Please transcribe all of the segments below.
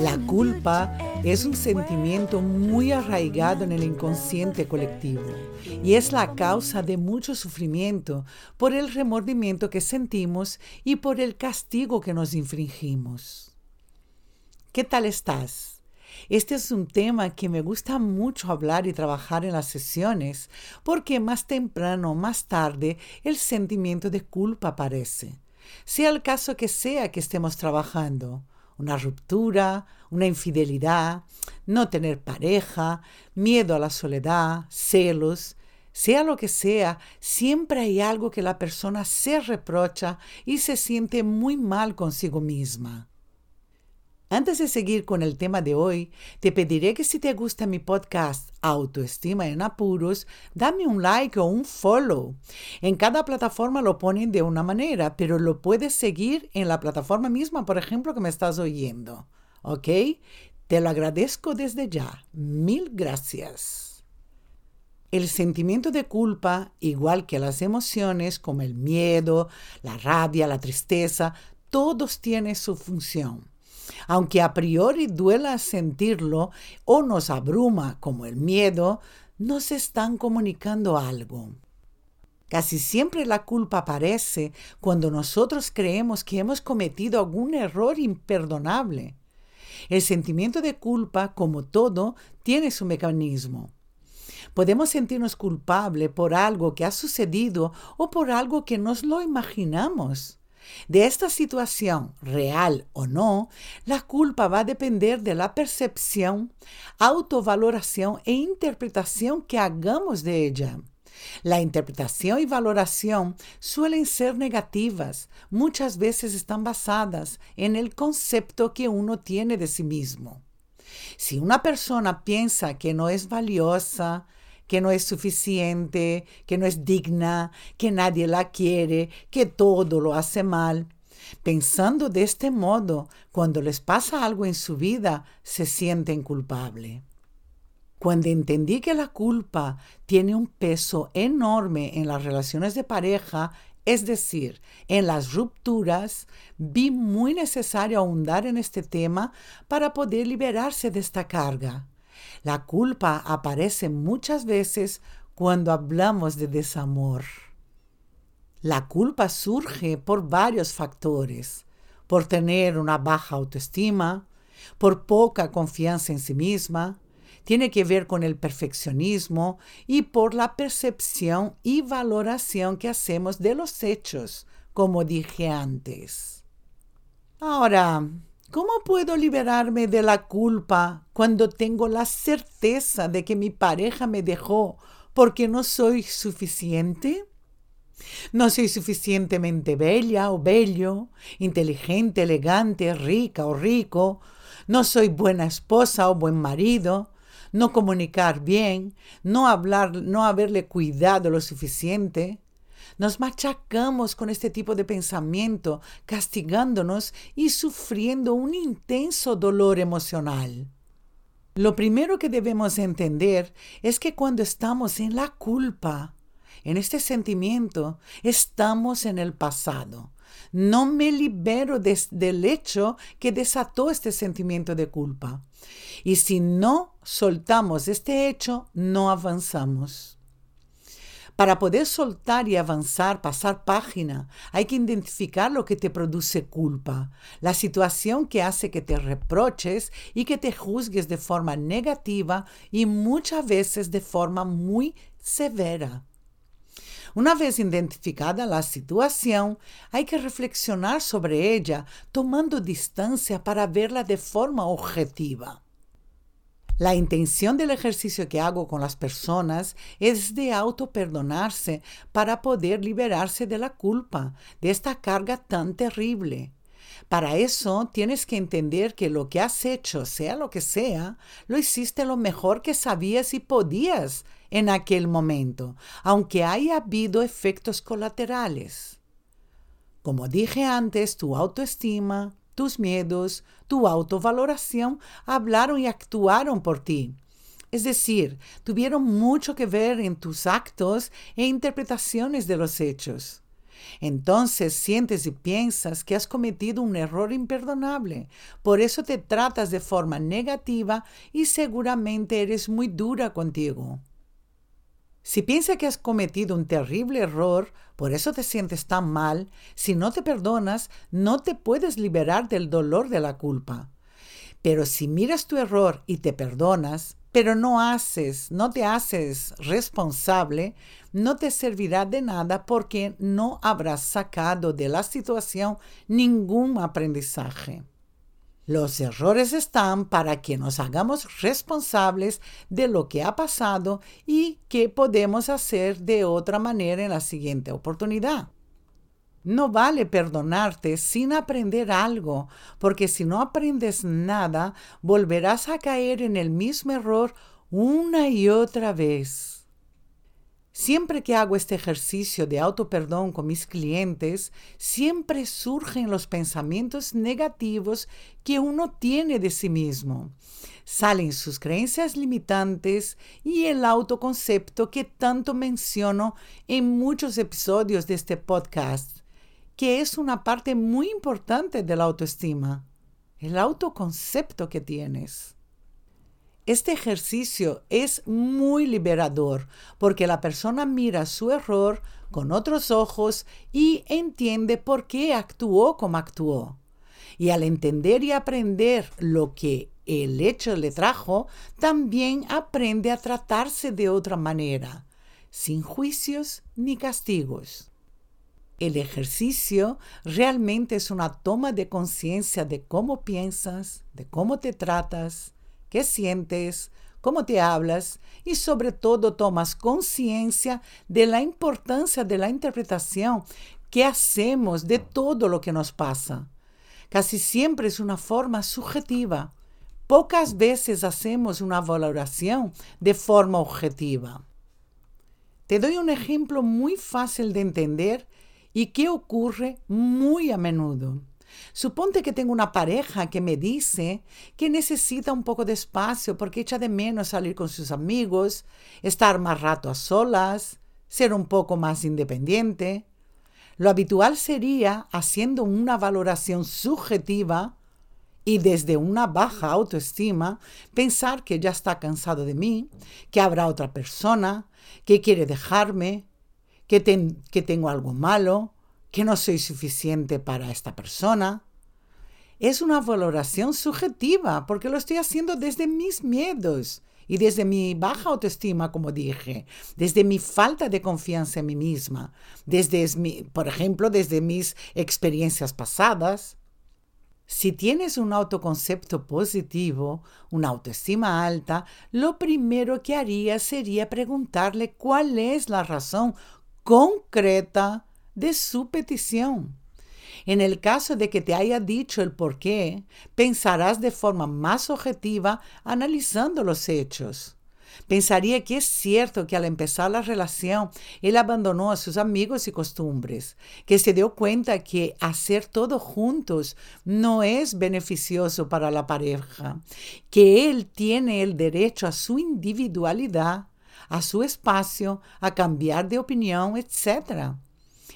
La culpa es un sentimiento muy arraigado en el inconsciente colectivo y es la causa de mucho sufrimiento por el remordimiento que sentimos y por el castigo que nos infringimos. ¿Qué tal estás? Este es un tema que me gusta mucho hablar y trabajar en las sesiones porque más temprano o más tarde el sentimiento de culpa aparece, sea el caso que sea que estemos trabajando una ruptura, una infidelidad, no tener pareja, miedo a la soledad, celos, sea lo que sea, siempre hay algo que la persona se reprocha y se siente muy mal consigo misma. Antes de seguir con el tema de hoy, te pediré que si te gusta mi podcast Autoestima en Apuros, dame un like o un follow. En cada plataforma lo ponen de una manera, pero lo puedes seguir en la plataforma misma, por ejemplo, que me estás oyendo. ¿Ok? Te lo agradezco desde ya. Mil gracias. El sentimiento de culpa, igual que las emociones como el miedo, la rabia, la tristeza, todos tienen su función aunque a priori duela sentirlo o nos abruma como el miedo, nos están comunicando algo. Casi siempre la culpa aparece cuando nosotros creemos que hemos cometido algún error imperdonable. El sentimiento de culpa, como todo, tiene su mecanismo. Podemos sentirnos culpables por algo que ha sucedido o por algo que nos lo imaginamos. De esta situación, real o no, la culpa va a depender de la percepción, autovaloración e interpretación que hagamos de ella. La interpretación y valoración suelen ser negativas, muchas veces están basadas en el concepto que uno tiene de sí mismo. Si una persona piensa que no es valiosa, que no es suficiente, que no es digna, que nadie la quiere, que todo lo hace mal. Pensando de este modo, cuando les pasa algo en su vida, se sienten culpables. Cuando entendí que la culpa tiene un peso enorme en las relaciones de pareja, es decir, en las rupturas, vi muy necesario ahondar en este tema para poder liberarse de esta carga. La culpa aparece muchas veces cuando hablamos de desamor. La culpa surge por varios factores, por tener una baja autoestima, por poca confianza en sí misma, tiene que ver con el perfeccionismo y por la percepción y valoración que hacemos de los hechos, como dije antes. Ahora, ¿Cómo puedo liberarme de la culpa cuando tengo la certeza de que mi pareja me dejó porque no soy suficiente? No soy suficientemente bella o bello, inteligente, elegante, rica o rico. No soy buena esposa o buen marido. No comunicar bien, no hablar, no haberle cuidado lo suficiente. Nos machacamos con este tipo de pensamiento, castigándonos y sufriendo un intenso dolor emocional. Lo primero que debemos entender es que cuando estamos en la culpa, en este sentimiento, estamos en el pasado. No me libero del hecho que desató este sentimiento de culpa. Y si no soltamos este hecho, no avanzamos. Para poder soltar y avanzar, pasar página, hay que identificar lo que te produce culpa, la situación que hace que te reproches y que te juzgues de forma negativa y muchas veces de forma muy severa. Una vez identificada la situación, hay que reflexionar sobre ella, tomando distancia para verla de forma objetiva. La intención del ejercicio que hago con las personas es de auto-perdonarse para poder liberarse de la culpa, de esta carga tan terrible. Para eso tienes que entender que lo que has hecho, sea lo que sea, lo hiciste lo mejor que sabías y podías en aquel momento, aunque haya habido efectos colaterales. Como dije antes, tu autoestima, tus miedos, tu autovaloración hablaron y actuaron por ti. Es decir, tuvieron mucho que ver en tus actos e interpretaciones de los hechos. Entonces sientes y piensas que has cometido un error imperdonable. Por eso te tratas de forma negativa y seguramente eres muy dura contigo. Si piensas que has cometido un terrible error, por eso te sientes tan mal, si no te perdonas, no te puedes liberar del dolor de la culpa. Pero si miras tu error y te perdonas, pero no haces, no te haces responsable, no te servirá de nada porque no habrás sacado de la situación ningún aprendizaje. Los errores están para que nos hagamos responsables de lo que ha pasado y qué podemos hacer de otra manera en la siguiente oportunidad. No vale perdonarte sin aprender algo, porque si no aprendes nada, volverás a caer en el mismo error una y otra vez. Siempre que hago este ejercicio de autoperdón con mis clientes, siempre surgen los pensamientos negativos que uno tiene de sí mismo. Salen sus creencias limitantes y el autoconcepto que tanto menciono en muchos episodios de este podcast que es una parte muy importante de la autoestima, el autoconcepto que tienes. Este ejercicio es muy liberador porque la persona mira su error con otros ojos y entiende por qué actuó como actuó. Y al entender y aprender lo que el hecho le trajo, también aprende a tratarse de otra manera, sin juicios ni castigos. El ejercicio realmente es una toma de conciencia de cómo piensas, de cómo te tratas, qué sientes, cómo te hablas y sobre todo tomas conciencia de la importancia de la interpretación que hacemos de todo lo que nos pasa. Casi siempre es una forma subjetiva. Pocas veces hacemos una valoración de forma objetiva. Te doy un ejemplo muy fácil de entender y qué ocurre muy a menudo. Suponte que tengo una pareja que me dice que necesita un poco de espacio porque echa de menos salir con sus amigos, estar más rato a solas, ser un poco más independiente. Lo habitual sería, haciendo una valoración subjetiva y desde una baja autoestima, pensar que ya está cansado de mí, que habrá otra persona, que quiere dejarme, que, que tengo algo malo, que no soy suficiente para esta persona. Es una valoración subjetiva porque lo estoy haciendo desde mis miedos y desde mi baja autoestima, como dije, desde mi falta de confianza en mí misma, desde, por ejemplo, desde mis experiencias pasadas. Si tienes un autoconcepto positivo, una autoestima alta, lo primero que haría sería preguntarle cuál es la razón concreta de su petición. En el caso de que te haya dicho el por qué, pensarás de forma más objetiva analizando los hechos. Pensaría que es cierto que al empezar la relación él abandonó a sus amigos y costumbres, que se dio cuenta que hacer todo juntos no es beneficioso para la pareja, que él tiene el derecho a su individualidad, a su espacio, a cambiar de opinión, etc.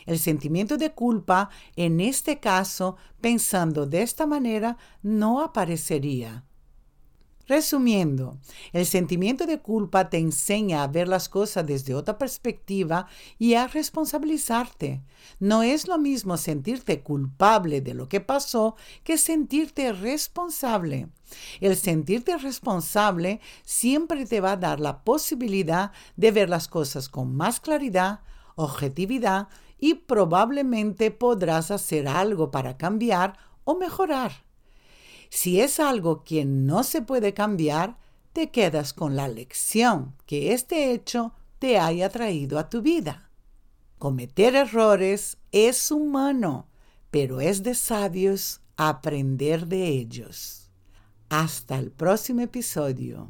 El sentimiento de culpa, en este caso, pensando de esta manera, no aparecería. Resumiendo, el sentimiento de culpa te enseña a ver las cosas desde otra perspectiva y a responsabilizarte. No es lo mismo sentirte culpable de lo que pasó que sentirte responsable. El sentirte responsable siempre te va a dar la posibilidad de ver las cosas con más claridad, objetividad y probablemente podrás hacer algo para cambiar o mejorar. Si es algo que no se puede cambiar, te quedas con la lección que este hecho te haya traído a tu vida. Cometer errores es humano, pero es de sabios aprender de ellos. Hasta el próximo episodio.